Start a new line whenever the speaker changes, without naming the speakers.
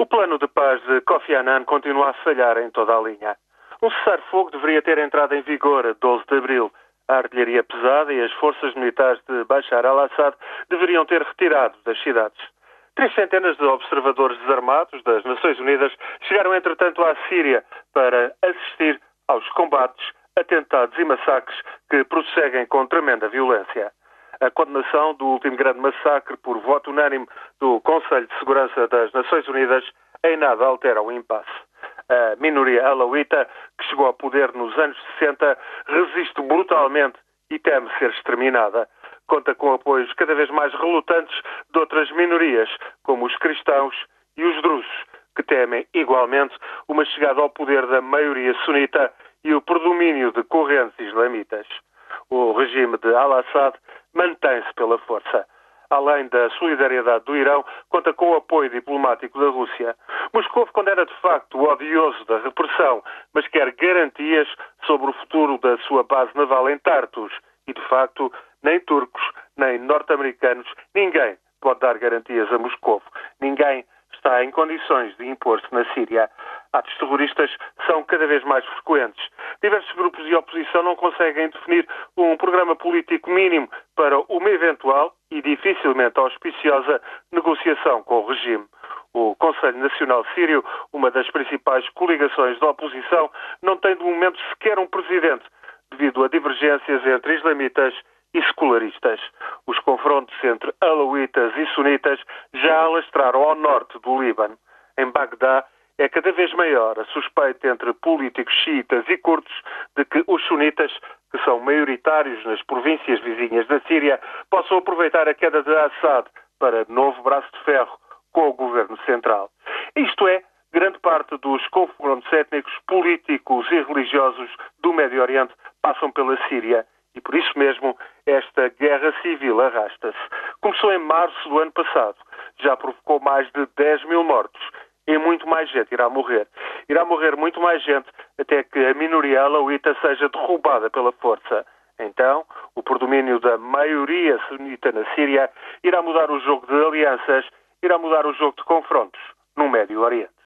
O plano de paz de Kofi Annan continua a falhar em toda a linha. Um cessar-fogo deveria ter entrado em vigor a 12 de abril. A artilharia pesada e as forças militares de Bashar al-Assad deveriam ter retirado das cidades. Três centenas de observadores desarmados das Nações Unidas chegaram, entretanto, à Síria para assistir aos combates, atentados e massacres que prosseguem com tremenda violência a condenação do último grande massacre por voto unânime do Conselho de Segurança das Nações Unidas em nada altera o impasse. A minoria alauíta, que chegou ao poder nos anos 60, resiste brutalmente e teme ser exterminada. Conta com apoios cada vez mais relutantes de outras minorias, como os cristãos e os drusos, que temem igualmente uma chegada ao poder da maioria sunita e o predomínio de correntes islamitas. O regime de Al-Assad mantém-se pela força. Além da solidariedade do Irão, conta com o apoio diplomático da Rússia. Moscou condena de facto o odioso da repressão, mas quer garantias sobre o futuro da sua base naval em Tartus. E, de facto, nem turcos, nem norte-americanos, ninguém pode dar garantias a Moscou. Ninguém está em condições de impor-se na Síria. Atos terroristas são cada vez mais frequentes. Diversos grupos de oposição não conseguem definir um programa político mínimo para uma eventual e dificilmente auspiciosa negociação com o regime. O Conselho Nacional Sírio, uma das principais coligações da oposição, não tem de momento sequer um presidente, devido a divergências entre islamitas e secularistas. Os confrontos entre alauítas e sunitas já alastraram ao norte do Líbano. Em Bagdá, é cada vez maior a suspeita entre políticos xiitas e curtos de que os sunitas, que são maioritários nas províncias vizinhas da Síria, possam aproveitar a queda de Assad para novo braço de ferro com o governo central. Isto é, grande parte dos confrontos étnicos, políticos e religiosos do Médio Oriente passam pela Síria e por isso mesmo esta guerra civil arrasta-se. Começou em março do ano passado, já provocou mais de 10 mil mortos e muito mais gente irá morrer. Irá morrer muito mais gente até que a minoria alauíta seja derrubada pela força. Então, o predomínio da maioria sunita na Síria irá mudar o jogo de alianças, irá mudar o jogo de confrontos no Médio Oriente.